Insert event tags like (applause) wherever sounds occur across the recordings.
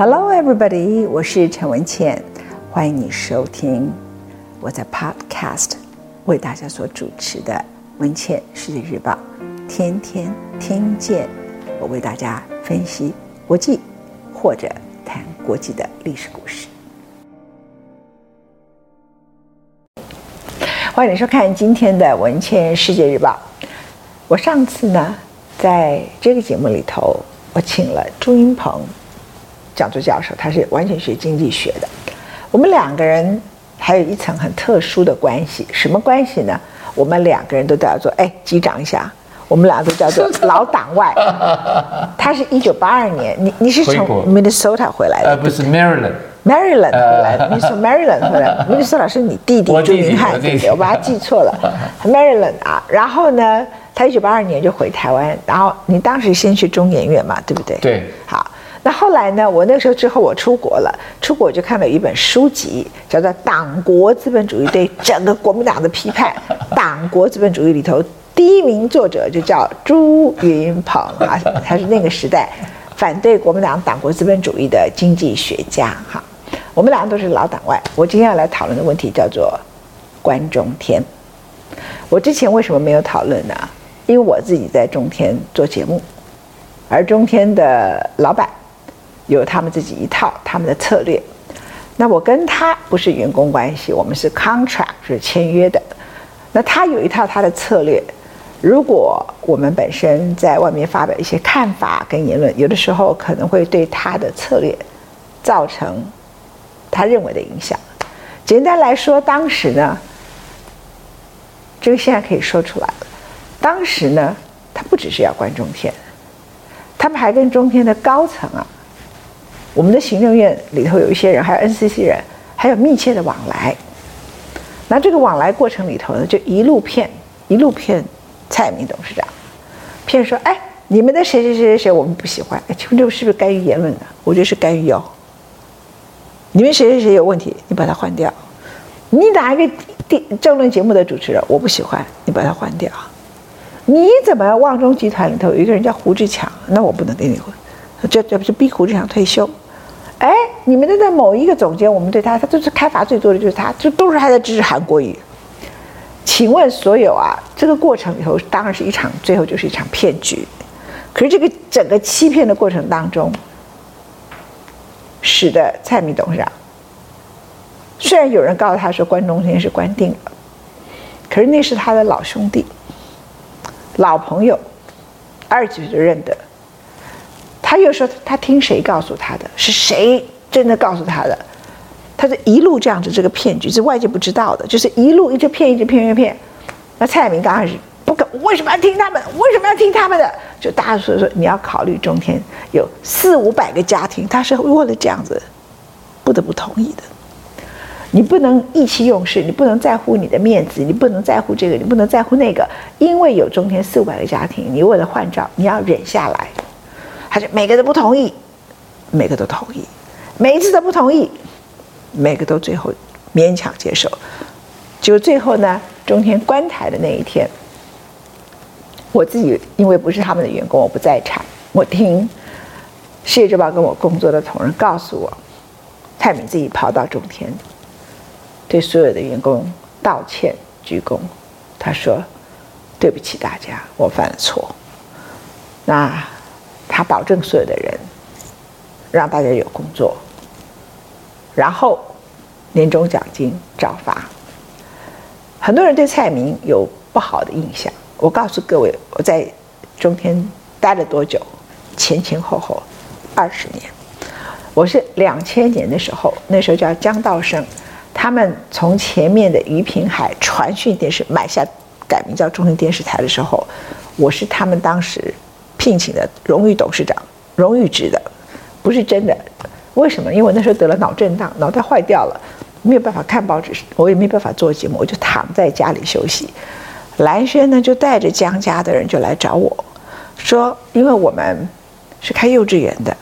Hello, everybody！我是陈文茜，欢迎你收听我在 Podcast 为大家所主持的《文茜世界日报》，天天听见我为大家分析国际或者谈国际的历史故事。欢迎收看今天的《文茜世界日报》。我上次呢，在这个节目里头，我请了朱云鹏。讲座教授，他是完全学经济学的。我们两个人还有一层很特殊的关系，什么关系呢？我们两个人都叫做哎，击掌一下。我们俩都叫做老党外。他是一九八二年，你你是从 Minnesota 回来的？呃，不是 Maryland。Maryland 回来的，你从 (laughs) Maryland 回来。Minnesota 是你弟弟朱云汉，对不对？我把他记错了。Maryland 啊，然后呢，他一九八二年就回台湾，然后你当时先去中研院嘛，对不对？对。好。那后来呢？我那个时候之后，我出国了。出国我就看了一本书籍，叫做《党国资本主义对整个国民党的批判》。党国资本主义里头，第一名作者就叫朱云鹏啊，他是那个时代反对国民党党国资本主义的经济学家。哈，我们两个都是老党外。我今天要来讨论的问题叫做关中天。我之前为什么没有讨论呢？因为我自己在中天做节目，而中天的老板。有他们自己一套他们的策略，那我跟他不是员工关系，我们是 contract 是签约的。那他有一套他的策略，如果我们本身在外面发表一些看法跟言论，有的时候可能会对他的策略造成他认为的影响。简单来说，当时呢，这个现在可以说出来了。当时呢，他不只是要关中天，他们还跟中天的高层啊。我们的行政院里头有一些人，还有 NCC 人，还有密切的往来。那这个往来过程里头呢，就一路骗，一路骗蔡明董事长，骗说：“哎，你们的谁谁谁谁谁我们不喜欢。哎，请问这是不是干预言论的？我觉得是干预哦。你们谁谁谁有问题，你把他换掉。你哪一个电政论节目的主持人我不喜欢，你把他换掉。你怎么旺中集团里头有一个人叫胡志强，那我不能跟你混，这这不是逼胡志强退休？”哎，你们的那某一个总监，我们对他，他就是开罚最多的就是他，就都是他在支持韩国瑜。请问所有啊，这个过程以后当然是一场，最后就是一场骗局。可是这个整个欺骗的过程当中，使得蔡明董事长，虽然有人告诉他说关中天是关定了，可是那是他的老兄弟、老朋友，二十几岁就认得。他又说他听谁告诉他的？是谁真的告诉他的？他是一路这样子，这个骗局是外界不知道的，就是一路一直骗，一直骗，一直骗。那蔡明刚开始不可，为什么要听他们？为什么要听他们的？就大家说说，你要考虑中天有四五百个家庭，他是为了这样子不得不同意的。你不能意气用事，你不能在乎你的面子，你不能在乎这个，你不能在乎那个，因为有中天四五百个家庭，你为了换照，你要忍下来。他就每个都不同意，每个都同意，每一次都不同意，每个都最后勉强接受。就最后呢，中天关台的那一天，我自己因为不是他们的员工，我不在场。我听《世界日报》跟我工作的同仁告诉我，蔡明自己跑到中天，对所有的员工道歉鞠躬，他说：“对不起大家，我犯了错。”那。他保证所有的人，让大家有工作，然后年终奖金照发。很多人对蔡明有不好的印象。我告诉各位，我在中天待了多久？前前后后二十年。我是两千年的时候，那时候叫江道生，他们从前面的于平海传讯电视买下，改名叫中天电视台的时候，我是他们当时。聘请的荣誉董事长，荣誉职的，不是真的。为什么？因为那时候得了脑震荡，脑袋坏掉了，没有办法看报纸，我也没办法做节目，我就躺在家里休息。兰轩呢，就带着江家的人就来找我，说，因为我们是开幼稚园的，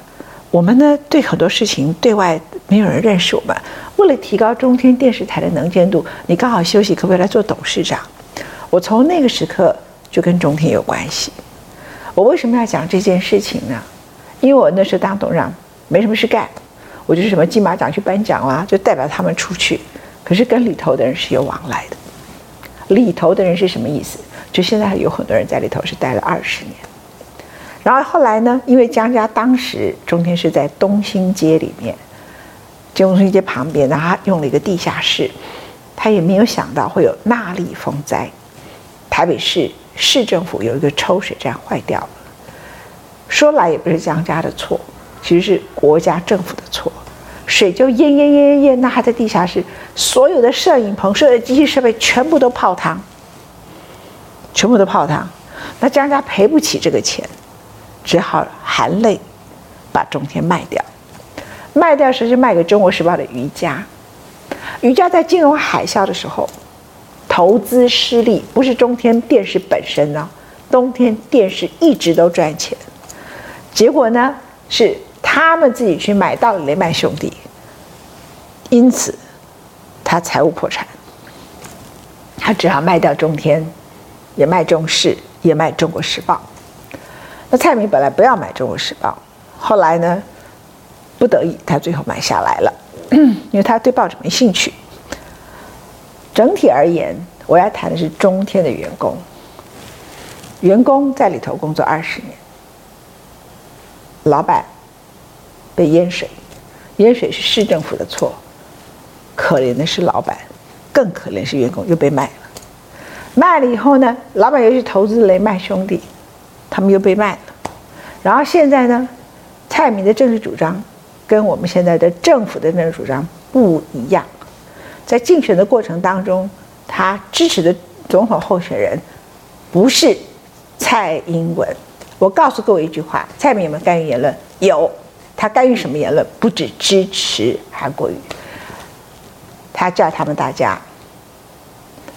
我们呢对很多事情对外没有人认识我们，为了提高中天电视台的能见度，你刚好休息，可不可以来做董事长？我从那个时刻就跟中天有关系。我为什么要讲这件事情呢？因为我那时候当董事长没什么事干，我就是什么金马奖去颁奖啦，就代表他们出去。可是跟里头的人是有往来的。里头的人是什么意思？就现在有很多人在里头是待了二十年。然后后来呢，因为江家当时中间是在东兴街里面，东兴街旁边，然后他用了一个地下室，他也没有想到会有纳莉风灾。台北市市政府有一个抽水站坏掉了，说来也不是江家的错，其实是国家政府的错。水就淹淹淹淹淹，那还在地下室，所有的摄影棚、所有的机器设备全部都泡汤，全部都泡汤。那江家赔不起这个钱，只好含泪把中天卖掉。卖掉时就卖给《中国时报》的余家。余家在金融海啸的时候投资失利，不是中天电视本身呢，中天电视一直都赚钱，结果呢是。他们自己去买到了雷曼兄弟，因此他财务破产，他只好卖掉中天，也卖中视，也卖中国时报。那蔡明本来不要买中国时报，后来呢，不得已他最后买下来了，因为他对报纸没兴趣。整体而言，我要谈的是中天的员工，员工在里头工作二十年，老板。被淹水，淹水是市政府的错，可怜的是老板，更可怜是员工又被卖了。卖了以后呢，老板又去投资雷曼兄弟，他们又被卖了。然后现在呢，蔡明的政治主张跟我们现在的政府的政治主张不一样。在竞选的过程当中，他支持的总统候选人不是蔡英文。我告诉各位一句话：蔡明有没有干预言论？有。他干预什么言论？不止支持韩国瑜，他叫他们大家，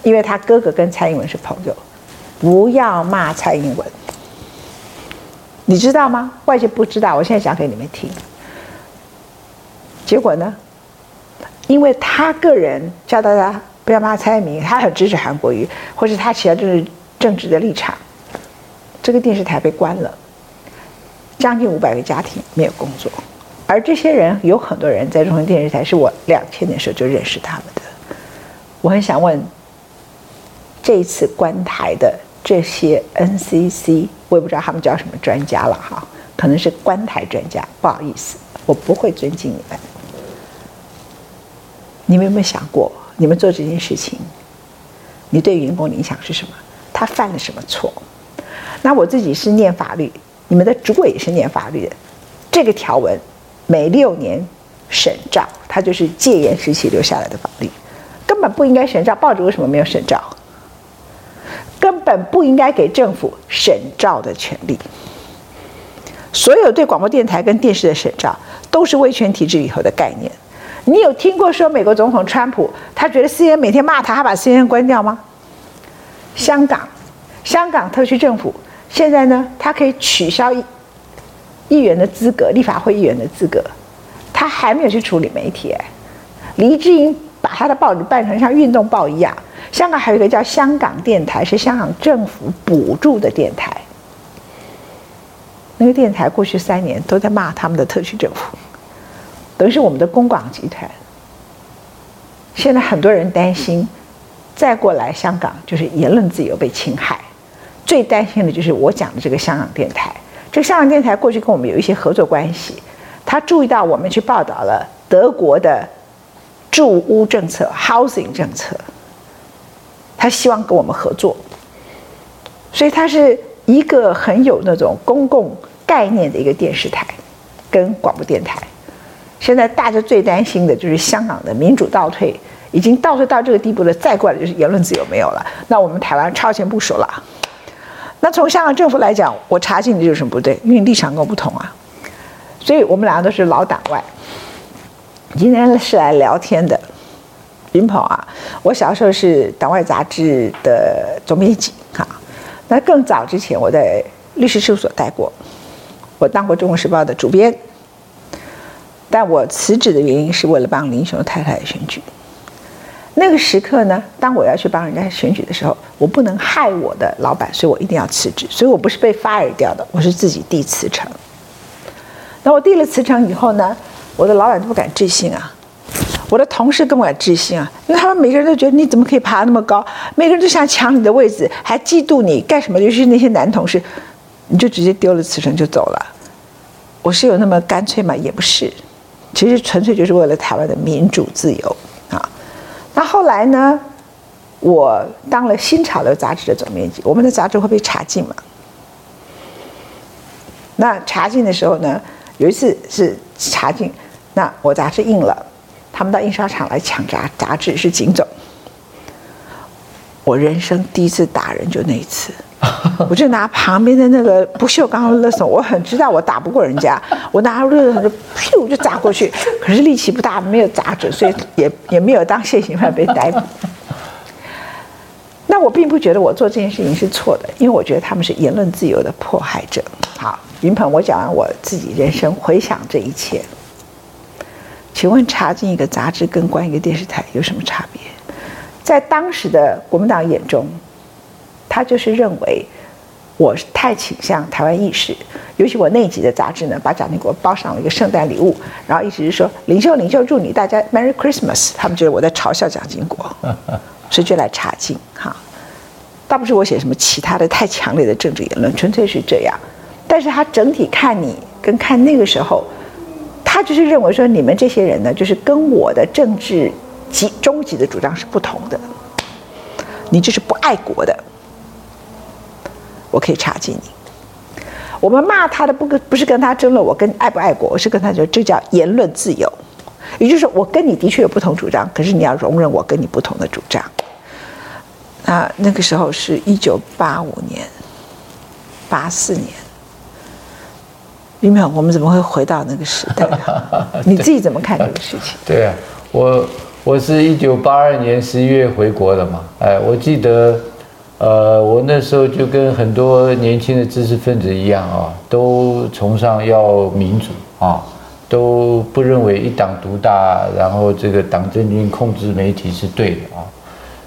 因为他哥哥跟蔡英文是朋友，不要骂蔡英文。你知道吗？外界不知道，我现在讲给你们听。结果呢？因为他个人叫大家不要骂蔡英文，他很支持韩国瑜，或是他其他政治政治的立场，这个电视台被关了。将近五百个家庭没有工作，而这些人有很多人在中央电视台，是我两千年时候就认识他们的。我很想问，这一次关台的这些 NCC，我也不知道他们叫什么专家了哈，可能是关台专家，不好意思，我不会尊敬你们。你们有没有想过，你们做这件事情，你对员工的影响是什么？他犯了什么错？那我自己是念法律。你们的主委也是念法律的，这个条文每六年审照，它就是戒严时期留下来的法律，根本不应该审照。报纸为什么没有审照？根本不应该给政府审照的权利。所有对广播电台跟电视的审照，都是威权体制以后的概念。你有听过说美国总统川普他觉得 CNN 每天骂他，他把 CNN 关掉吗？香港，香港特区政府。现在呢，他可以取消议员的资格，立法会议员的资格，他还没有去处理媒体。黎智英把他的报纸办成像运动报一样。香港还有一个叫香港电台，是香港政府补助的电台。那个电台过去三年都在骂他们的特区政府，等于是我们的公广集团。现在很多人担心，再过来香港就是言论自由被侵害。最担心的就是我讲的这个香港电台。这个香港电台过去跟我们有一些合作关系，他注意到我们去报道了德国的住屋政策 （housing 政策），他希望跟我们合作。所以他是一个很有那种公共概念的一个电视台跟广播电台。现在大家最担心的就是香港的民主倒退，已经倒退到这个地步了，再过来就是言论自由没有了。那我们台湾超前部署了。那从香港政府来讲，我查清你有什么不对？因为立场跟我不同啊，所以我们两个都是老党外。今天是来聊天的，云鹏啊，我小时候是党外杂志的总编辑哈。那更早之前，我在律师事务所待过，我当过《中国时报》的主编。但我辞职的原因是为了帮林雄太太选举。那个时刻呢，当我要去帮人家选举的时候，我不能害我的老板，所以我一定要辞职。所以我不是被 fire 掉的，我是自己递辞呈。那我递了辞呈以后呢，我的老板都不敢置信啊，我的同事更不敢置信啊，因为他们每个人都觉得你怎么可以爬那么高，每个人都想抢你的位置，还嫉妒你干什么？尤其是那些男同事，你就直接丢了辞呈就走了。我是有那么干脆吗？也不是，其实纯粹就是为了台湾的民主自由啊。那后来呢，我当了《新潮流》杂志的总编辑，我们的杂志会被查禁嘛？那查禁的时候呢，有一次是查禁，那我杂志印了，他们到印刷厂来抢杂杂志，是警总。我人生第一次打人就那一次，(laughs) 我就拿旁边的那个不锈钢的垃圾，我很知道我打不过人家，我拿垃圾就噗就砸过去，可是力气不大，没有砸准，所以也也没有当现行犯被逮捕。那我并不觉得我做这件事情是错的，因为我觉得他们是言论自由的迫害者。好。云鹏，我讲完我自己人生，回想这一切，请问查进一个杂志跟关一个电视台有什么差别？在当时的国民党眼中，他就是认为我太倾向台湾意识，尤其我那集的杂志呢，把蒋经国包上了一个圣诞礼物，然后一直是说领袖领袖祝你大家 Merry Christmas，他们觉得我在嘲笑蒋经国，所以就来查禁哈。倒不是我写什么其他的太强烈的政治言论，纯粹是这样。但是他整体看你跟看那个时候，他就是认为说你们这些人呢，就是跟我的政治极终极的主张是不同的，你就是不爱国的，我可以查禁你。我们骂他的不跟不是跟他争论我跟爱不爱国，我是跟他说这叫言论自由，也就是说我跟你的确有不同主张，可是你要容忍我跟你不同的主张。那那个时候是一九八五年，八四年。林淼，我们怎么会回到那个时代？你自己怎么看这个事情？(laughs) 对啊，我我是一九八二年十一月回国的嘛，哎，我记得，呃，我那时候就跟很多年轻的知识分子一样啊，都崇尚要民主啊，都不认为一党独大，然后这个党政军控制媒体是对的啊，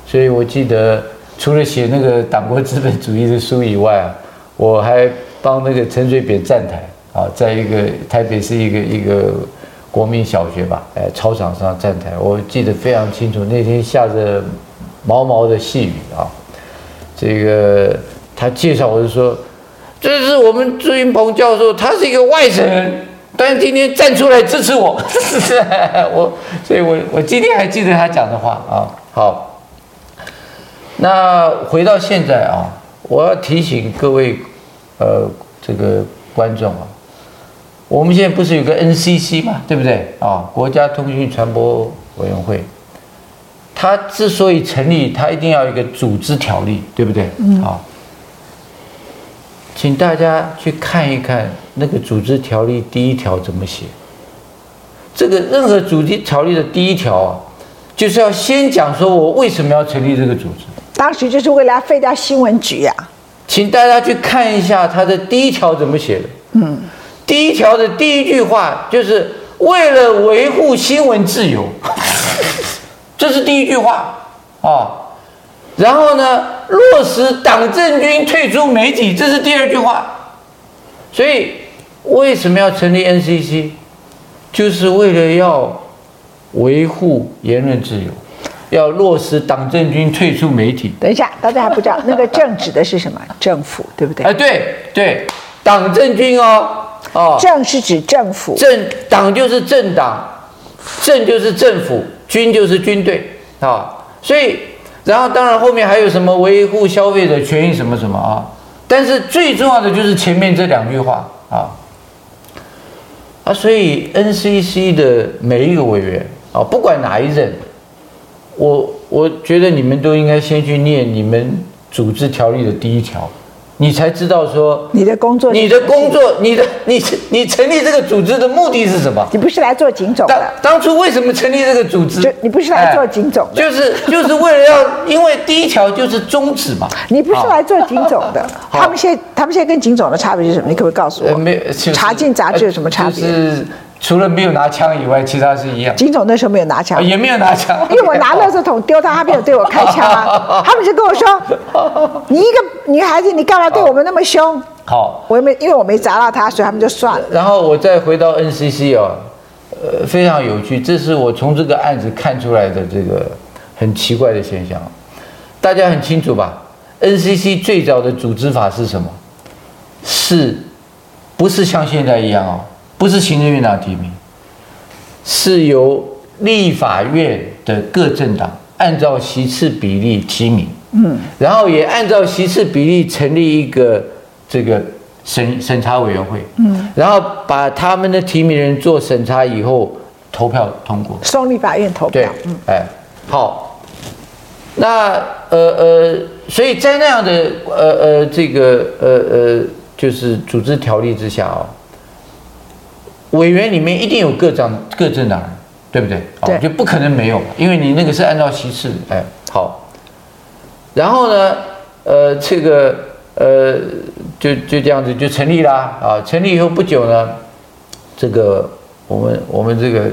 所以我记得除了写那个《党国资本主义》的书以外啊，我还帮那个陈水扁站台。啊，在一个台北是一个一个国民小学吧，哎，操场上站台，我记得非常清楚。那天下着毛毛的细雨啊，这个他介绍我就说，这是我们朱云鹏教授，他是一个外省人，但是今天站出来支持我，(laughs) 我，所以我我今天还记得他讲的话啊。好，那回到现在啊，我要提醒各位，呃，这个观众啊。我们现在不是有个 NCC 嘛，对不对啊？国家通讯传播委员会，它之所以成立，它一定要有一个组织条例，对不对？嗯。好，请大家去看一看那个组织条例第一条怎么写。这个任何组织条例的第一条啊，就是要先讲说我为什么要成立这个组织。当时就是为了要废掉新闻局呀。请大家去看一下它的第一条怎么写的。嗯。第一条的第一句话就是为了维护新闻自由，(laughs) 这是第一句话啊。然后呢，落实党政军退出媒体，这是第二句话。所以为什么要成立 NCC？就是为了要维护言论自由，要落实党政军退出媒体。等一下，大家还不知道那个“政”指的是什么？政府，对不对？哎，对对，党政军哦。哦，政是指政府，政党就是政党，政就是政府，军就是军队啊。所以，然后当然后面还有什么维护消费者权益什么什么啊。但是最重要的就是前面这两句话啊啊。所以 NCC 的每一个委员啊，不管哪一任，我我觉得你们都应该先去念你们组织条例的第一条。你才知道说你的工作，你的工作，你的你你成立这个组织的目的是什么？你不是来做警总的。当初为什么成立这个组织？就你不是来做警总的。就是就是为了要，因为第一条就是宗旨嘛。你不是来做警总的。他们现在他们现在跟警总的差别是什么？你可不可以告诉我？没有。查禁杂志有什么差别？就是除了没有拿枪以外，其他是一样。警总那时候没有拿枪，也没有拿枪，因为我拿垃圾桶丢他，他没有对我开枪啊。(laughs) 他们就跟我说：“你一个女孩子，你干嘛对我们那么凶？”好，我又没，因为我没砸到他，所以他们就算了。然后我再回到 NCC 哦，呃非常有趣，这是我从这个案子看出来的这个很奇怪的现象。大家很清楚吧？NCC 最早的组织法是什么？是，不是像现在一样哦？不是行政院长提名，是由立法院的各政党按照席次比例提名。嗯，然后也按照席次比例成立一个这个审审查委员会，嗯，然后把他们的提名人做审查以后投票通过，送立法院投票。对，哎，好，那呃呃，所以在那样的呃呃这个呃呃就是组织条例之下啊，委员里面一定有各党各政党人，对不对？对，就不可能没有，因为你那个是按照席次，哎，好。然后呢，呃，这个呃，就就这样子就成立啦啊！成立以后不久呢，这个我们我们这个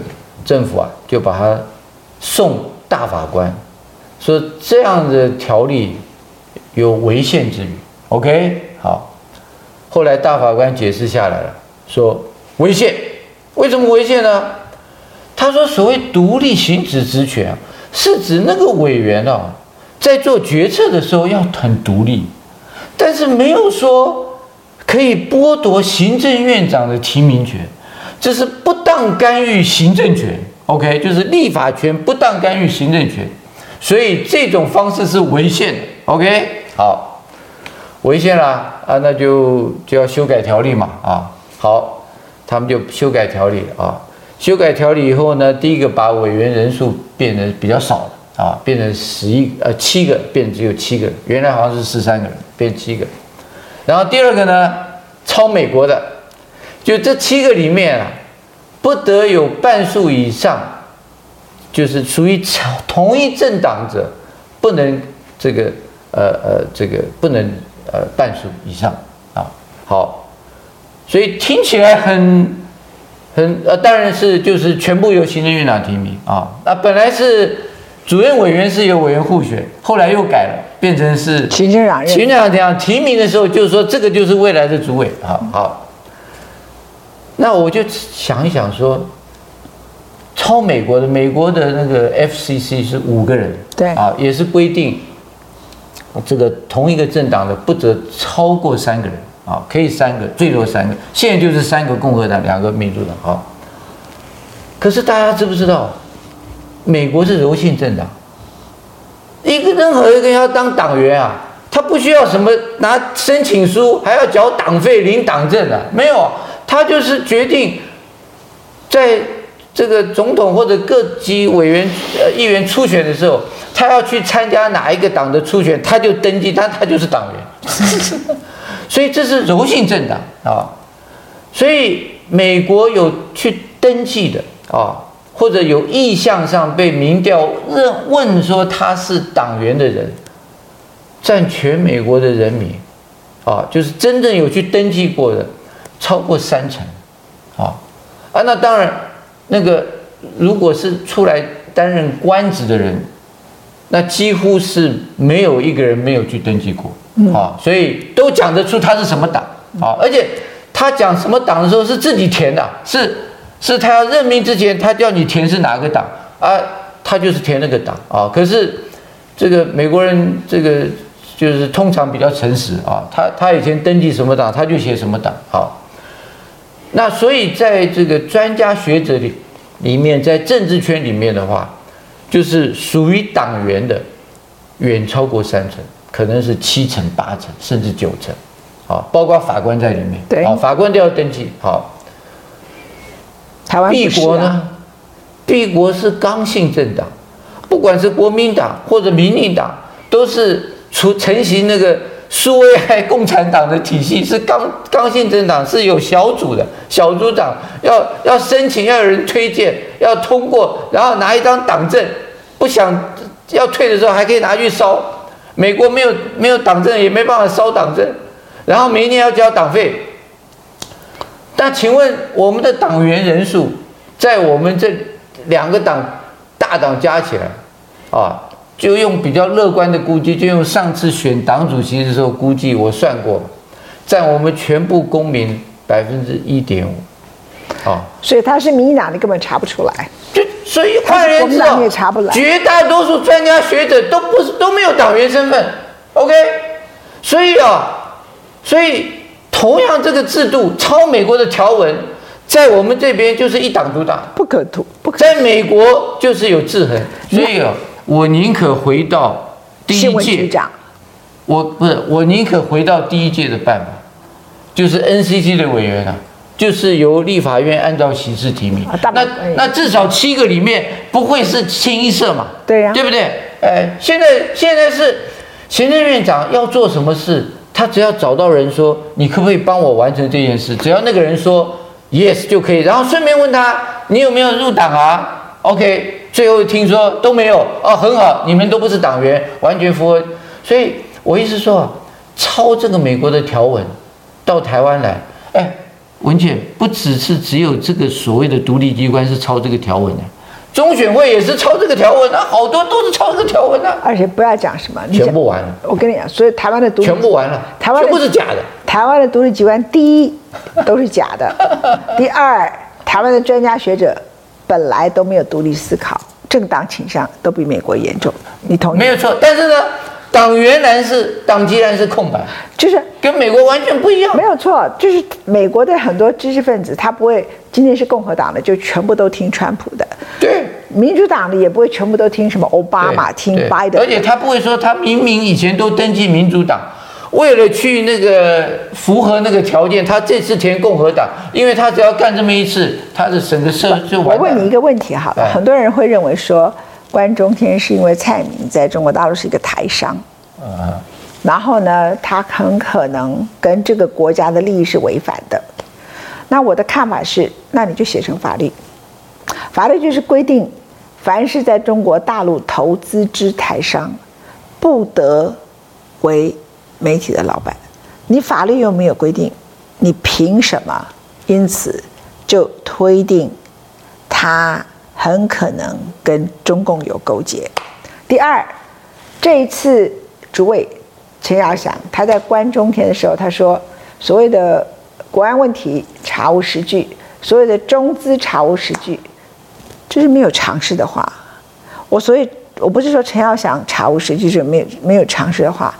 政府啊，就把它送大法官，说这样的条例有违宪之虞。OK，好，后来大法官解释下来了，说违宪，为什么违宪呢？他说所谓独立行使职权，是指那个委员啊。在做决策的时候要很独立，但是没有说可以剥夺行政院长的提名权，这是不当干预行政权。OK，就是立法权不当干预行政权，所以这种方式是违宪的。OK，好，违宪了啊，那就就要修改条例嘛啊。好，他们就修改条例啊，修改条例以后呢，第一个把委员人数变得比较少了。啊，变成十一呃七个，变只有七个，原来好像是十三个人，变七个。然后第二个呢，抄美国的，就这七个里面啊，不得有半数以上，就是属于同一政党者，不能这个呃呃这个不能呃半数以上啊。好，所以听起来很很呃，当然是就是全部由行政院长提名啊。那本来是。主任委员是由委员互选，后来又改了，变成是行政长。行政长这样提名的时候，就是说这个就是未来的主委。好好，那我就想一想说，超美国的美国的那个 FCC 是五个人，对啊，也是规定这个同一个政党的不得超过三个人啊，可以三个，最多三个。现在就是三个共和党，两个民主党啊。可是大家知不知道？美国是柔性政党，一个任何一个人要当党员啊，他不需要什么拿申请书，还要缴党费、领党证的，没有，他就是决定，在这个总统或者各级委员、呃议员初选的时候，他要去参加哪一个党的初选，他就登记，他他就是党员，(laughs) 所以这是柔性政党啊，所以美国有去登记的啊。或者有意向上被民调认问说他是党员的人，占全美国的人民，啊，就是真正有去登记过的，超过三成，啊，啊，那当然，那个如果是出来担任官职的人，那几乎是没有一个人没有去登记过，啊，所以都讲得出他是什么党，啊，而且他讲什么党的时候是自己填的，是。是他要任命之前，他叫你填是哪个党啊？他就是填那个党啊。可是这个美国人，这个就是通常比较诚实啊。他他以前登记什么党，他就写什么党。啊，那所以在这个专家学者里里面，在政治圈里面的话，就是属于党员的远超过三成，可能是七成、八成，甚至九成。啊，包括法官在里面。对，啊，法官都要登记。好。敝国呢？帝国是刚性政党，不管是国民党或者民进党，都是出成型那个苏维埃共产党的体系，是刚刚性政党，是有小组的，小组长要要申请，要有人推荐，要通过，然后拿一张党证，不想要退的时候还可以拿去烧。美国没有没有党证，也没办法烧党证，然后每年要交党费。那请问我们的党员人数，在我们这两个党大党加起来，啊，就用比较乐观的估计，就用上次选党主席的时候估计，我算过，占我们全部公民百分之一点五，哦，所以他是民进党，你根本查不出来。就所以换言之，绝大多数专家学者都不是都没有党员身份。OK，所以啊，所以同样这个制度抄美国的条文，在我们这边就是一党独大，不可图，不可。在美国就是有制衡，所以啊，我宁可回到第一届，我不是我宁可回到第一届的办法，就是 NCC 的委员啊，就是由立法院按照形式提名，啊、那那至少七个里面不会是清一色嘛，对呀、啊，对不对？哎，现在现在是。行政院长要做什么事，他只要找到人说，你可不可以帮我完成这件事？只要那个人说 yes 就可以，然后顺便问他，你有没有入党啊？OK，最后听说都没有哦，很好，你们都不是党员，完全符合。所以我意思说，抄这个美国的条文到台湾来，哎，文件不只是只有这个所谓的独立机关是抄这个条文的。中选会也是抄这个条文啊，好多都是抄这个条文啊。而且不要讲什么，全部完了。我跟你讲，所以台湾的独立全部完了，台湾全部是假的。台湾的独立机关，第一都是假的，第二，台湾的专家学者本来都没有独立思考，政党倾向都比美国严重。你同意？没有错，但是呢？党原来是党籍然是空白，就是跟美国完全不一样。没有错，就是美国的很多知识分子，他不会今天是共和党的就全部都听川普的，对，民主党的也不会全部都听什么奥巴马，听拜登。而且他不会说他明明以前都登记民主党，为了去那个符合那个条件，他这次填共和党，因为他只要干这么一次，他的整个社就完。我问你一个问题好了，很多人会认为说。关中天是因为蔡明在中国大陆是一个台商，然后呢，他很可能跟这个国家的利益是违反的。那我的看法是，那你就写成法律，法律就是规定，凡是在中国大陆投资之台商，不得为媒体的老板。你法律又没有规定，你凭什么？因此就推定他。很可能跟中共有勾结。第二，这一次主委陈耀祥他在关中天的时候，他说所谓的国安问题查无实据，所谓的中资查无实据，这是没有常识的话。我所以我不是说陈耀祥查无实据是没有没有常识的话，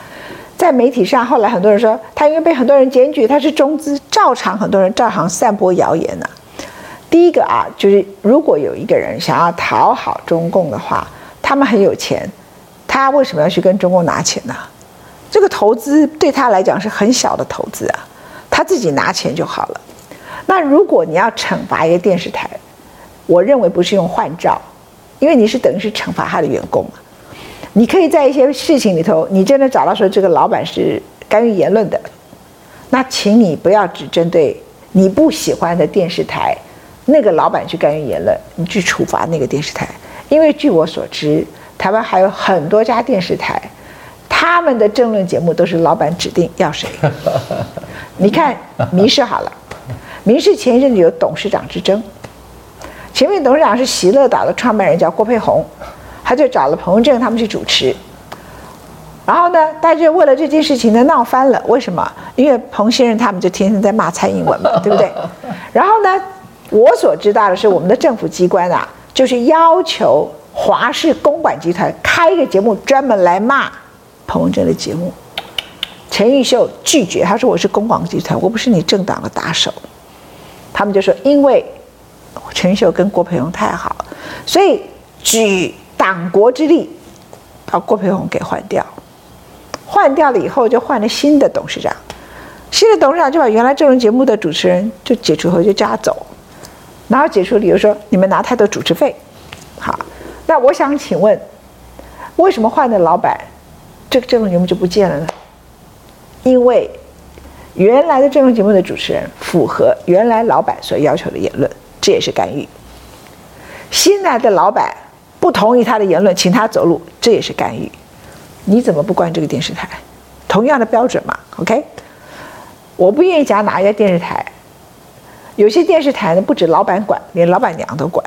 在媒体上后来很多人说他因为被很多人检举他是中资，照常很多人照常散播谣言呢、第一个啊，就是如果有一个人想要讨好中共的话，他们很有钱，他为什么要去跟中共拿钱呢？这个投资对他来讲是很小的投资啊，他自己拿钱就好了。那如果你要惩罚一个电视台，我认为不是用换照，因为你是等于是惩罚他的员工嘛。你可以在一些事情里头，你真的找到说这个老板是干预言论的，那请你不要只针对你不喜欢的电视台。那个老板去干预言论，你去处罚那个电视台，因为据我所知，台湾还有很多家电视台，他们的政论节目都是老板指定要谁。你看民视好了，民视前一阵子有董事长之争，前面董事长是喜乐岛的创办人叫郭沛宏，他就找了彭文正他们去主持，然后呢，大家就为了这件事情呢闹翻了。为什么？因为彭先生他们就天天在骂蔡英文嘛，(laughs) 对不对？然后呢？我所知道的是，我们的政府机关啊，就是要求华视公管集团开一个节目，专门来骂彭文正的节目。陈玉秀拒绝，他说：“我是公广集团，我不是你政党的打手。”他们就说：“因为陈玉秀跟郭培荣太好，所以举党国之力把郭培红给换掉。换掉了以后，就换了新的董事长。新的董事长就把原来这种节目的主持人就解除后就叫他走。”然后解除理由说，你们拿太多主持费，好，那我想请问，为什么换的老板，这个这种节目就不见了呢？因为原来的这种节目的主持人符合原来老板所要求的言论，这也是干预。新来的老板不同意他的言论，请他走路，这也是干预。你怎么不关这个电视台？同样的标准嘛，OK？我不愿意讲哪一家电视台。有些电视台呢，不止老板管，连老板娘都管。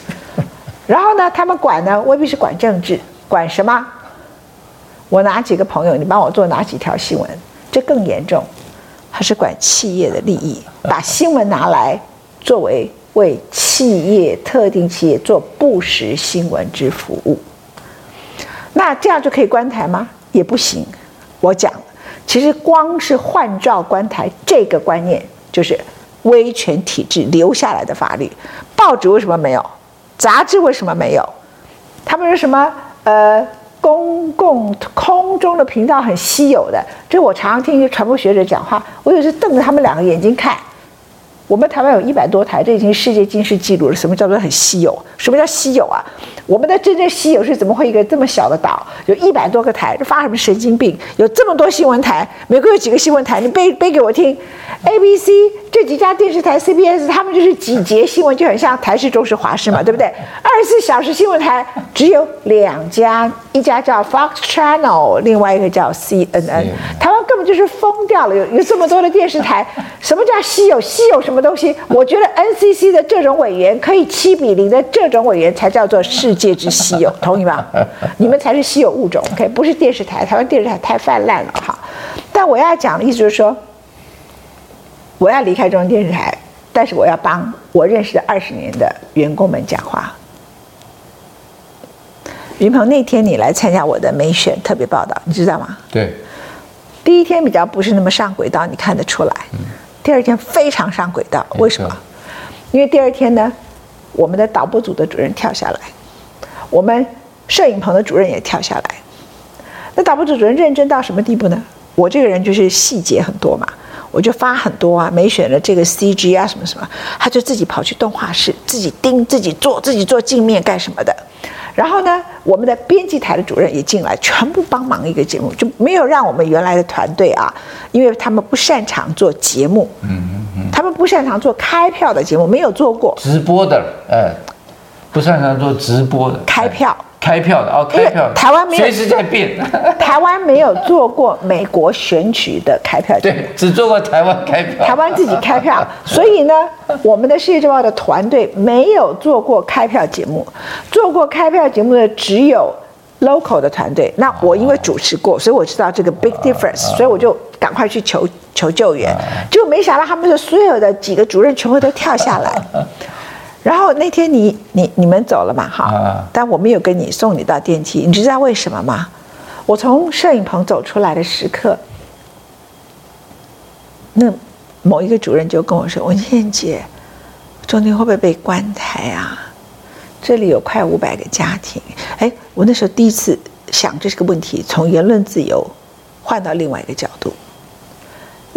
(laughs) 然后呢，他们管呢，未必是管政治，管什么？我哪几个朋友，你帮我做哪几条新闻？这更严重，他是管企业的利益，把新闻拿来作为为企业特定企业做不实新闻之服务。那这样就可以关台吗？也不行。我讲，其实光是换照关台这个观念，就是威权体制留下来的法律。报纸为什么没有？杂志为什么没有？他们说什么？呃，公共空中的频道很稀有的。这我常常听一些传播学者讲话，我有时瞪着他们两个眼睛看。我们台湾有一百多台，这已经世界金氏纪录了。什么叫做很稀有？什么叫稀有啊？我们的真正稀有是怎么会一个这么小的岛，有一百多个台，这发什么神经病？有这么多新闻台，美国有几个新闻台？你背背给我听。ABC 这几家电视台，CBS 他们就是几节新闻，就很像台视、中视、华视嘛，对不对？二十四小时新闻台只有两家，一家叫 Fox Channel，另外一个叫 CNN。台湾根本就是疯掉了，有有这么多的电视台，(laughs) 什么叫稀有？稀有什么东西？我觉得 NCC 的这种委员可以七比零的这种委员才叫做世界之稀有，(laughs) 同意吗？你们才是稀有物种，OK？不是电视台，台湾电视台太泛滥了哈。但我要讲的意思就是说。我要离开中央电视台，但是我要帮我认识的二十年的员工们讲话。云鹏，那天你来参加我的美选特别报道，你知道吗？对。第一天比较不是那么上轨道，你看得出来。第二天非常上轨道，为什么？因为第二天呢，我们的导播组的主任跳下来，我们摄影棚的主任也跳下来。那导播组主任认真到什么地步呢？我这个人就是细节很多嘛。我就发很多啊，没选了这个 CG 啊，什么什么，他就自己跑去动画室，自己盯，自己做，自己做镜面干什么的。然后呢，我们的编辑台的主任也进来，全部帮忙一个节目，就没有让我们原来的团队啊，因为他们不擅长做节目，嗯嗯嗯，他们不擅长做开票的节目，没有做过。直播的，呃，不擅长做直播的开票。开票的哦，开票的。台湾没有，随时在变。(laughs) 台湾没有做过美国选举的开票对，只做过台湾开票。台湾自己开票，(laughs) 所以呢，我们的《世界周报》的团队没有做过开票节目，做过开票节目的只有 local 的团队。那我因为主持过，所以我知道这个 big difference，所以我就赶快去求求救援，结果没想到他们的所有的几个主任全部都跳下来。(laughs) 然后那天你你你们走了嘛哈，但我没有跟你送你到电梯，你知道为什么吗？我从摄影棚走出来的时刻，那某一个主任就跟我说：“文倩姐，中间会不会被关台啊？这里有快五百个家庭。”哎，我那时候第一次想这是个问题，从言论自由换到另外一个角度。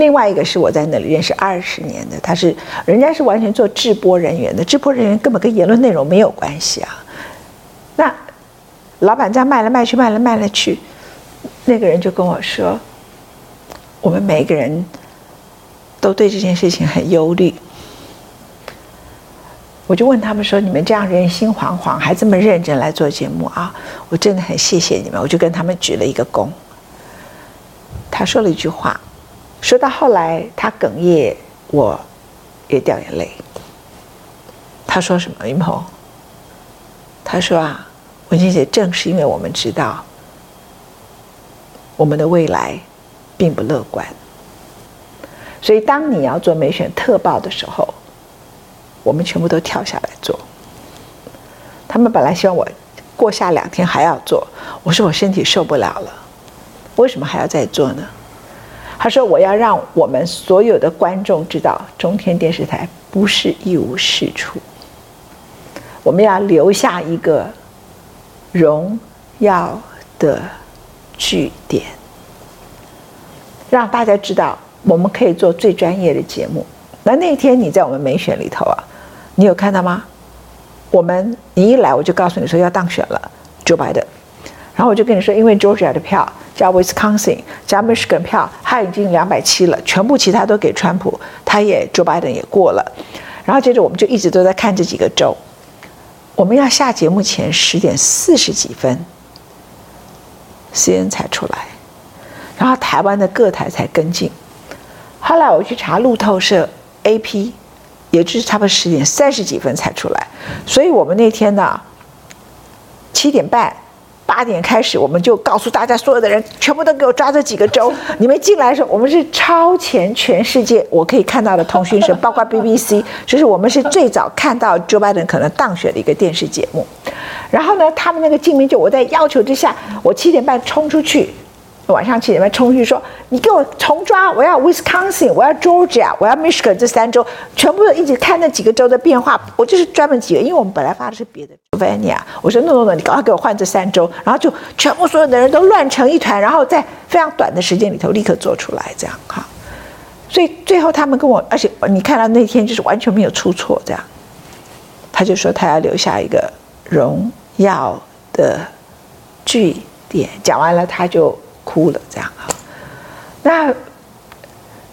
另外一个是我在那里认识二十年的，他是人家是完全做制播人员的，制播人员根本跟言论内容没有关系啊。那老板这样卖来卖去，卖来卖来去，那个人就跟我说，我们每个人都对这件事情很忧虑。我就问他们说：“你们这样人心惶惶，还这么认真来做节目啊？我真的很谢谢你们。”我就跟他们举了一个躬。他说了一句话。说到后来，他哽咽，我也掉眼泪。他说什么？云鹏，他说啊，文静姐，正是因为我们知道我们的未来并不乐观，所以当你要做美选特报的时候，我们全部都跳下来做。他们本来希望我过下两天还要做，我说我身体受不了了，为什么还要再做呢？他说：“我要让我们所有的观众知道，中天电视台不是一无是处。我们要留下一个荣耀的据点，让大家知道我们可以做最专业的节目。那那天你在我们美选里头啊，你有看到吗？我们你一来我就告诉你说要当选了，Joe Biden，然后我就跟你说，因为 Georgia 的票。”加 Wisconsin 加 Michigan 票，他已经两百七了，全部其他都给川普，他也 Joe Biden 也过了。然后接着我们就一直都在看这几个州。我们要下节目前十点四十几分，CNN 才出来，然后台湾的各台才跟进。后来我去查路透社 AP，也就是差不多十点三十几分才出来。所以我们那天呢，七点半。八点开始，我们就告诉大家，所有的人全部都给我抓这几个州。(laughs) 你们进来的时候，我们是超前全世界我可以看到的通讯社，(laughs) 包括 BBC，就是我们是最早看到 Joe Biden 可能当选的一个电视节目。然后呢，他们那个镜面就我在要求之下，我七点半冲出去。晚上七点半冲去说：“你给我重抓！我要 Wisconsin，我要 Georgia，我要 Michigan 这三州，全部都一起看那几个州的变化。我就是专门几个，因为我们本来发的是别的 v a n i a。我说：no no no，你赶快给我换这三州。然后就全部所有的人都乱成一团，然后在非常短的时间里头立刻做出来，这样哈。所以最后他们跟我，而且你看到那天就是完全没有出错，这样。他就说他要留下一个荣耀的据点。讲完了他就。”哭了，这样哈。那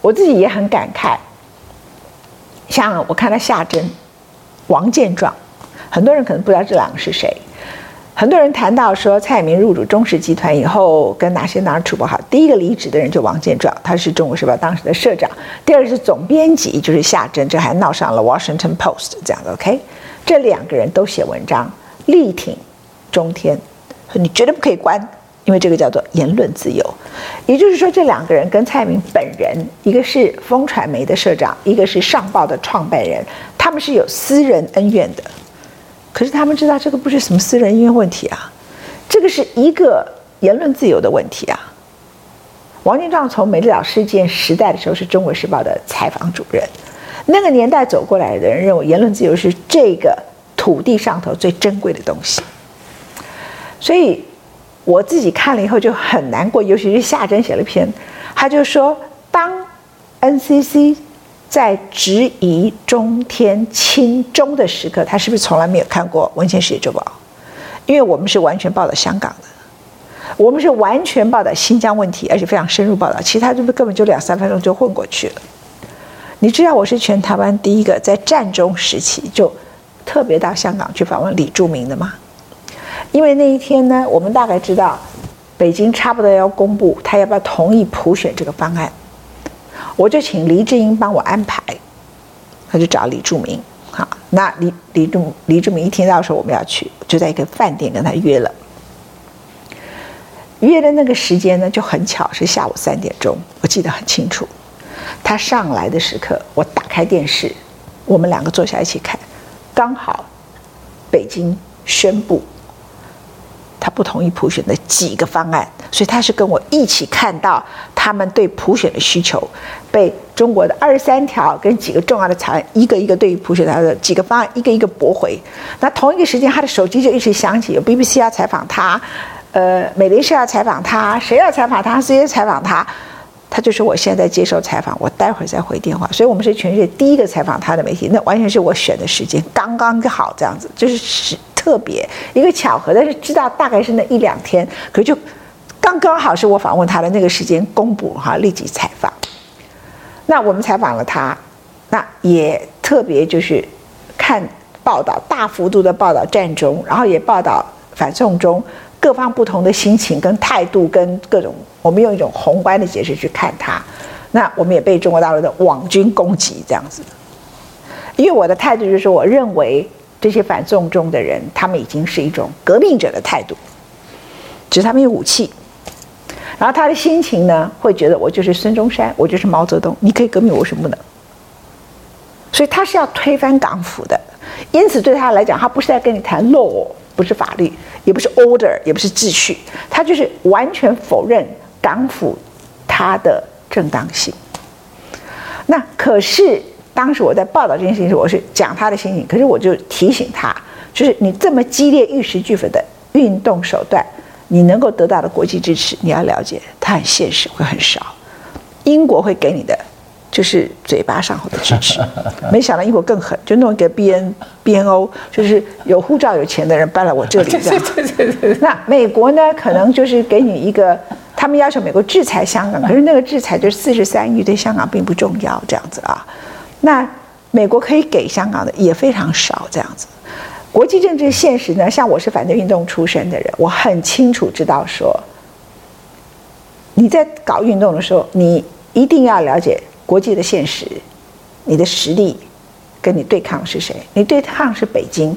我自己也很感慨。像我看到夏珍、王建壮，很多人可能不知道这两个是谁。很多人谈到说蔡明入主中石集团以后，跟哪些哪儿处不好。第一个离职的人就王建壮，他是中国时报当时的社长。第二是总编辑，就是夏珍，这还闹上了 Washington Post 这样的。OK，这两个人都写文章力挺中天，说你绝对不可以关。因为这个叫做言论自由，也就是说，这两个人跟蔡明本人，一个是风传媒的社长，一个是上报的创办人，他们是有私人恩怨的。可是他们知道这个不是什么私人恩怨问题啊，这个是一个言论自由的问题啊。王建壮从美丽岛事件时代的时候是中国时报的采访主任，那个年代走过来的人认为言论自由是这个土地上头最珍贵的东西，所以。我自己看了以后就很难过，尤其是夏珍写了一篇，他就说，当 NCC 在质疑中天亲中的时刻，他是不是从来没有看过《文茜世界周报》？因为我们是完全报道香港的，我们是完全报道新疆问题，而且非常深入报道，其他就是根本就两三分钟就混过去了。你知道我是全台湾第一个在战中时期就特别到香港去访问李柱铭的吗？因为那一天呢，我们大概知道，北京差不多要公布他要不要同意普选这个方案，我就请黎智英帮我安排，他就找李柱铭，好，那李李柱李柱铭一听到说我们要去，就在一个饭店跟他约了，约的那个时间呢就很巧是下午三点钟，我记得很清楚，他上来的时刻，我打开电视，我们两个坐下一起看，刚好北京宣布。他不同意普选的几个方案，所以他是跟我一起看到他们对普选的需求被中国的二十三条跟几个重要的草案一个一个对于普选他的几个方案一个一个驳回。那同一个时间，他的手机就一直响起，有 BBC 要采访他，呃，美联社要采访他，谁要采访他，谁要采访他，他就说我现在在接受采访，我待会儿再回电话。所以我们是全世界第一个采访他的媒体，那完全是我选的时间，刚刚好这样子，就是是。特别一个巧合，但是知道大概是那一两天，可就刚刚好是我访问他的那个时间公布哈，立即采访。那我们采访了他，那也特别就是看报道，大幅度的报道战中，然后也报道反送中各方不同的心情跟态度跟各种，我们用一种宏观的解释去看他。那我们也被中国大陆的网军攻击这样子，因为我的态度就是我认为。这些反送中的人，他们已经是一种革命者的态度，只是他们有武器。然后他的心情呢，会觉得我就是孙中山，我就是毛泽东，你可以革命，我为什么不能？所以他是要推翻港府的。因此对他来讲，他不是在跟你谈 law，不是法律，也不是 order，也不是秩序，他就是完全否认港府他的正当性。那可是。当时我在报道这件事情时，我是讲他的心情，可是我就提醒他，就是你这么激烈、玉石俱焚的运动手段，你能够得到的国际支持，你要了解，它很现实，会很少。英国会给你的就是嘴巴上头的支持，(laughs) 没想到英国更狠，就弄一个 B N B N O，就是有护照、有钱的人搬来我这里 (laughs) 这样。那美国呢，可能就是给你一个，他们要求美国制裁香港，可是那个制裁就是四十三亿，对香港并不重要，这样子啊。那美国可以给香港的也非常少，这样子。国际政治现实呢？像我是反对运动出身的人，我很清楚知道说，你在搞运动的时候，你一定要了解国际的现实，你的实力跟你对抗是谁？你对抗是北京，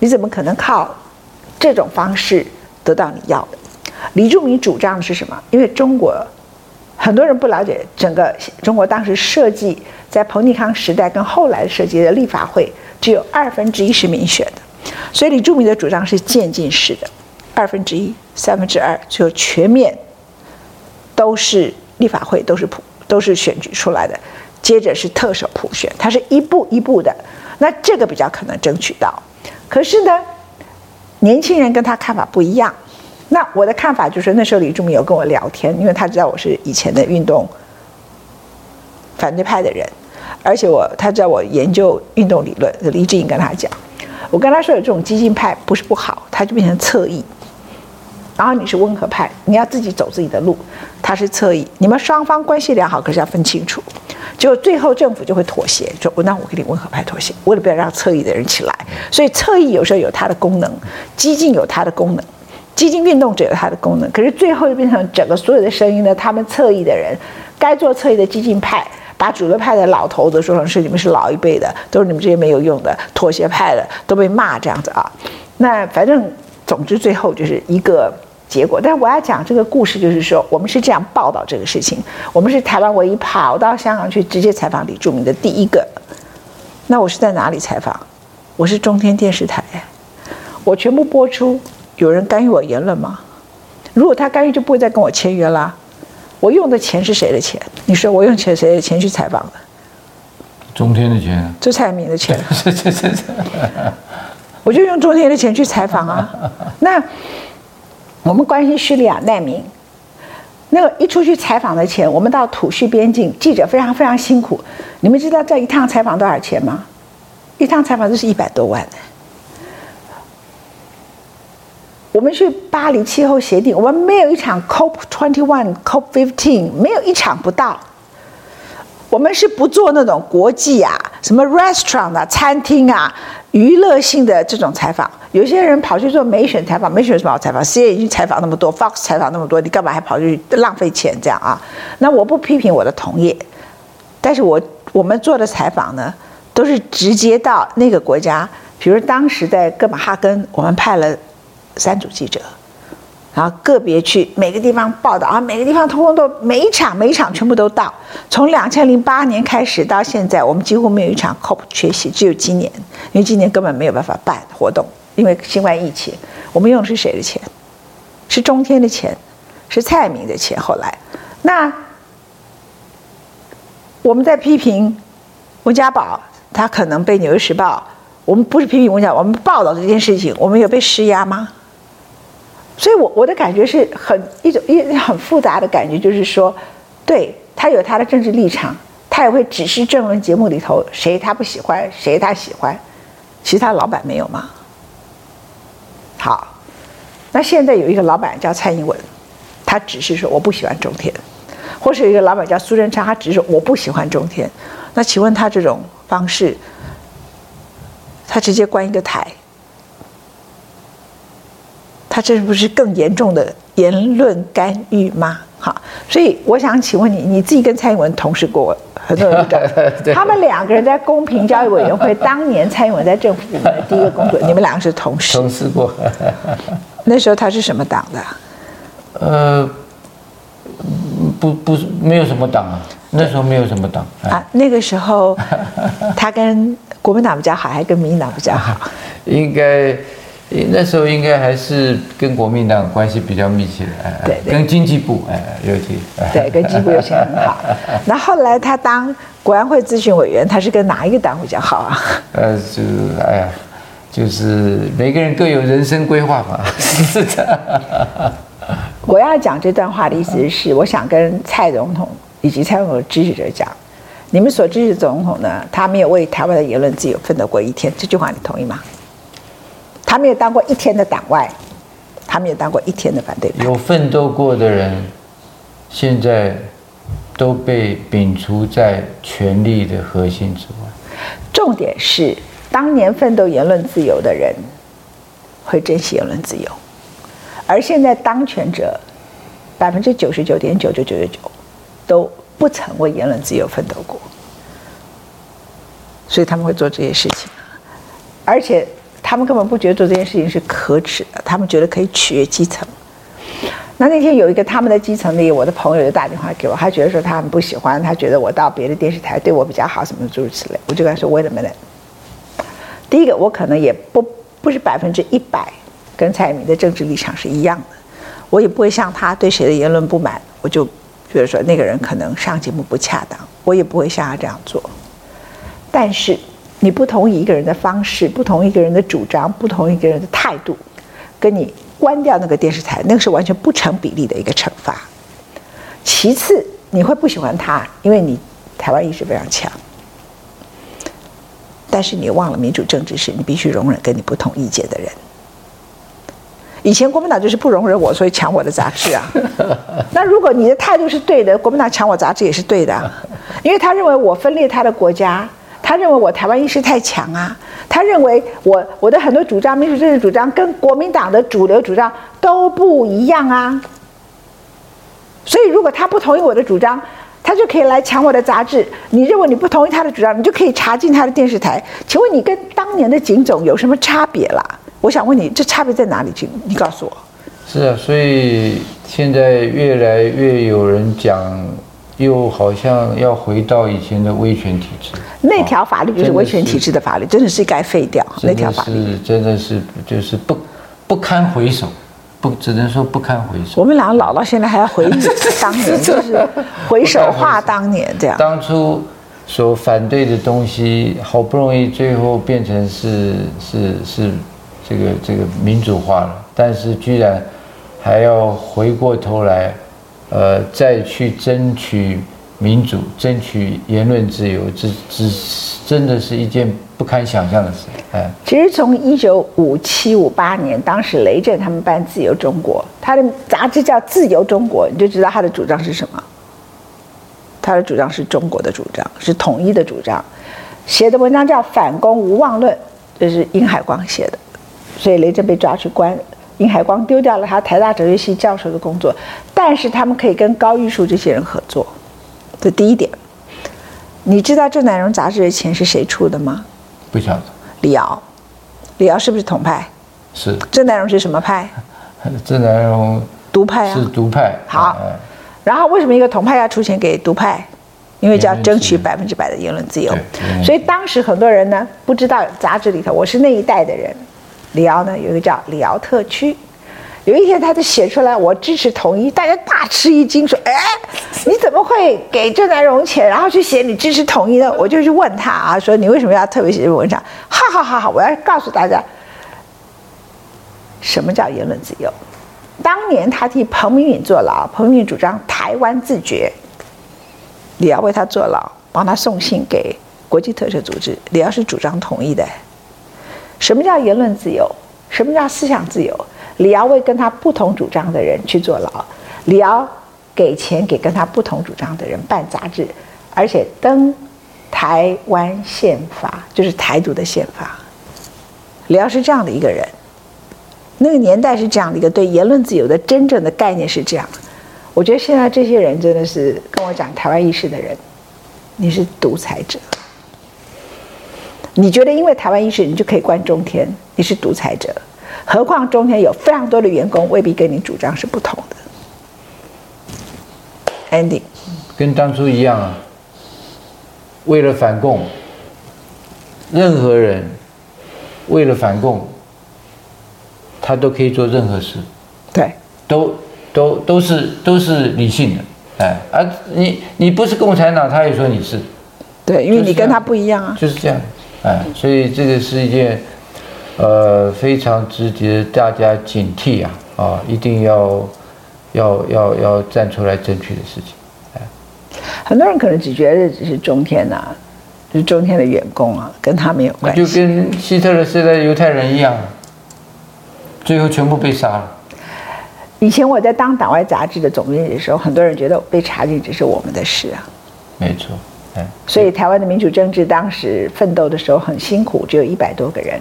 你怎么可能靠这种方式得到你要的。李柱铭主张的是什么？因为中国很多人不了解整个中国当时设计在彭定康时代跟后来设计的立法会只有二分之一是民选的，所以李柱铭的主张是渐进式的，二分之一、三分之二就全面都是立法会都是普都是选举出来的，接着是特首普选，它是一步一步的，那这个比较可能争取到。可是呢，年轻人跟他看法不一样。那我的看法就是，那时候李柱铭有跟我聊天，因为他知道我是以前的运动反对派的人，而且我他知道我研究运动理论。李志颖跟他讲，我跟他说有这种激进派不是不好，他就变成侧翼。然后你是温和派，你要自己走自己的路，他是侧翼，你们双方关系良好，可是要分清楚。就最后政府就会妥协，说那我给你温和派妥协，为了不要让侧翼的人起来。所以侧翼有时候有它的功能，激进有它的功能。激进运动只有它的功能，可是最后就变成整个所有的声音呢？他们侧翼的人，该做侧翼的激进派，把主流派的老头子说成是你们是老一辈的，都是你们这些没有用的妥协派的，都被骂这样子啊。那反正总之最后就是一个结果。但是我要讲这个故事，就是说我们是这样报道这个事情。我们是台湾唯一跑到香港去直接采访李柱铭的第一个。那我是在哪里采访？我是中天电视台，我全部播出。有人干预我言论吗？如果他干预，就不会再跟我签约啦。我用的钱是谁的钱？你说我用钱谁的钱去采访的？中天的钱。周蔡明的钱。我就用中天的钱去采访啊。那我们关心叙利亚难民，那个一出去采访的钱，我们到土叙边境，记者非常非常辛苦。你们知道这一趟采访多少钱吗？一趟采访就是一百多万。我们去巴黎气候协定，我们没有一场 COP twenty one COP fifteen，没有一场不到。我们是不做那种国际啊，什么 restaurant 啊、餐厅啊、娱乐性的这种采访。有些人跑去做美选采访，美选什么采访？CNN 已经采访那么多，Fox 采访那么多，你干嘛还跑去浪费钱这样啊？那我不批评我的同业，但是我我们做的采访呢，都是直接到那个国家，比如当时在哥本哈根，我们派了。三组记者，然后个别去每个地方报道啊，每个地方通通都每一场每一场全部都到。从两千零八年开始到现在，我们几乎没有一场 COP 缺席，只有今年，因为今年根本没有办法办活动，因为新冠疫情。我们用的是谁的钱？是中天的钱，是蔡明的钱。后来，那我们在批评温家宝，他可能被《纽约时报》，我们不是批评温家宝，我们报道这件事情，我们有被施压吗？所以我，我的感觉是很一种一很复杂的感觉，就是说，对他有他的政治立场，他也会指示政论节目里头谁他不喜欢，谁他喜欢，其他老板没有吗？好，那现在有一个老板叫蔡英文，他只是说我不喜欢中天，或是有一个老板叫苏贞昌，他只是说我不喜欢中天，那请问他这种方式，他直接关一个台？他这不是更严重的言论干预吗？好，所以我想请问你，你自己跟蔡英文同事过很多人 (laughs) 对他们两个人在公平交易委员会当年，蔡英文在政府里面的第一个工作，(laughs) 你们两个是同事。同事过。(laughs) 那时候他是什么党的？呃，不不是没有什么党啊，那时候没有什么党啊。那个时候他跟国民党比较好，还跟民进党比较好？应该。那时候应该还是跟国民党关系比较密切的，哎，对，对，跟经济部哎尤其，对，跟经济部尤其很好。(laughs) 那后来他当国安会咨询委员，他是跟哪一个党比较好啊？(laughs) 呃，就哎呀，就是每个人各有人生规划嘛，是的。我要讲这段话的意思是，我想跟蔡总统以及蔡总统的支持者讲，你们所支持的总统呢，他没有为台湾的言论自由奋斗过一天，这句话你同意吗？他没有当过一天的党外，他没有当过一天的反对派。有奋斗过的人，现在都被摒除在权力的核心之外。重点是，当年奋斗言论自由的人会珍惜言论自由，而现在当权者百分之九十九点九九九九九都不曾为言论自由奋斗过，所以他们会做这些事情，而且。他们根本不觉得做这件事情是可耻的，他们觉得可以取悦基层。那那天有一个他们的基层里，我的朋友就打电话给我，他觉得说他很不喜欢，他觉得我到别的电视台对我比较好，什么诸如此类。我就跟他说：“Wait a minute，第一个我可能也不不是百分之一百跟蔡明的政治立场是一样的，我也不会像他对谁的言论不满，我就觉得说那个人可能上节目不恰当，我也不会像他这样做。但是你不同意一个人的方式，不同一个人的主张，不同一个人的态度，跟你。”关掉那个电视台，那个是完全不成比例的一个惩罚。其次，你会不喜欢他，因为你台湾意识非常强。但是你忘了民主政治是你必须容忍跟你不同意见的人。以前国民党就是不容忍我，所以抢我的杂志啊。(laughs) 那如果你的态度是对的，国民党抢我杂志也是对的，因为他认为我分裂他的国家。他认为我台湾意识太强啊，他认为我我的很多主张，民主政治主张跟国民党的主流主张都不一样啊。所以如果他不同意我的主张，他就可以来抢我的杂志。你认为你不同意他的主张，你就可以查进他的电视台。请问你跟当年的警总有什么差别啦？我想问你，这差别在哪里？请你告诉我。是啊，所以现在越来越有人讲。又好像要回到以前的威权体制，那条法律就是威权体制的法律，真的是该废掉。那条法律真的是就是不不堪回首，不只能说不堪回首。我们两个老到现在还要回忆当年，(laughs) 就是回首话当年这样。当初所反对的东西，好不容易最后变成是是是这个这个民主化了，但是居然还要回过头来。呃，再去争取民主、争取言论自由，这这真的是一件不堪想象的事。哎，其实从一九五七、五八年，当时雷震他们办《自由中国》，他的杂志叫《自由中国》，你就知道他的主张是什么。他的主张是中国的主张，是统一的主张。写的文章叫《反攻无望论》，这是殷海光写的，所以雷震被抓去关。殷海光丢掉了他台大哲学系教授的工作，但是他们可以跟高玉树这些人合作，这第一点。你知道郑南榕杂志的钱是谁出的吗？不晓得。李敖，李敖是不是统派？是。郑南榕是什么派？(laughs) 郑南榕独派啊。是独派。好。然后为什么一个统派要出钱给独派？因为叫争取百分之百的言论自由。所以当时很多人呢不知道杂志里头，我是那一代的人。李敖呢，有一个叫李敖特区，有一天他就写出来，我支持统一，大家大吃一惊，说：“哎，你怎么会给郑南榕钱，然后去写你支持统一呢？”我就去问他啊，说你为什么要特别写这篇文章？哈哈哈哈！我要告诉大家，什么叫言论自由？当年他替彭明敏坐牢，彭明敏主张台湾自决，李敖为他坐牢，帮他送信给国际特赦组织，李敖是主张统一的。什么叫言论自由？什么叫思想自由？李敖为跟他不同主张的人去坐牢，李敖给钱给跟他不同主张的人办杂志，而且登台湾宪法，就是台独的宪法。李敖是这样的一个人，那个年代是这样的一个对言论自由的真正的概念是这样。我觉得现在这些人真的是跟我讲台湾意识的人，你是独裁者。你觉得因为台湾意识，你就可以关中天？你是独裁者。何况中天有非常多的员工，未必跟你主张是不同的。Ending，跟当初一样啊。为了反共，任何人为了反共，他都可以做任何事。对，都都都是都是理性的。哎，而你你不是共产党，他也说你是。对，因为你跟他不一样啊。就是这样。哎，所以这个是一件，呃，非常值得大家警惕啊！啊，一定要，要要要站出来争取的事情。哎，很多人可能只觉得只是中天呐、啊，就是中天的员工啊，跟他没有关系。就跟希特勒时代的犹太人一样，最后全部被杀了。以前我在当党外杂志的总编辑的时候，很多人觉得被查禁只是我们的事啊。没错。所以台湾的民主政治当时奋斗的时候很辛苦，只有一百多个人，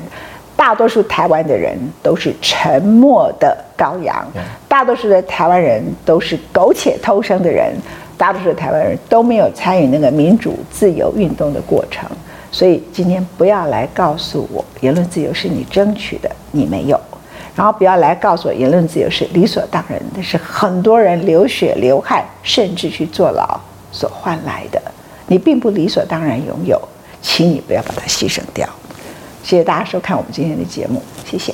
大多数台湾的人都是沉默的羔羊，大多数的台湾人都是苟且偷生的人，大多数的台湾人都没有参与那个民主自由运动的过程，所以今天不要来告诉我言论自由是你争取的，你没有；然后不要来告诉我言论自由是理所当然的，是很多人流血流汗，甚至去坐牢所换来的，你并不理所当然拥有，请你不要把它牺牲掉。谢谢大家收看我们今天的节目，谢谢。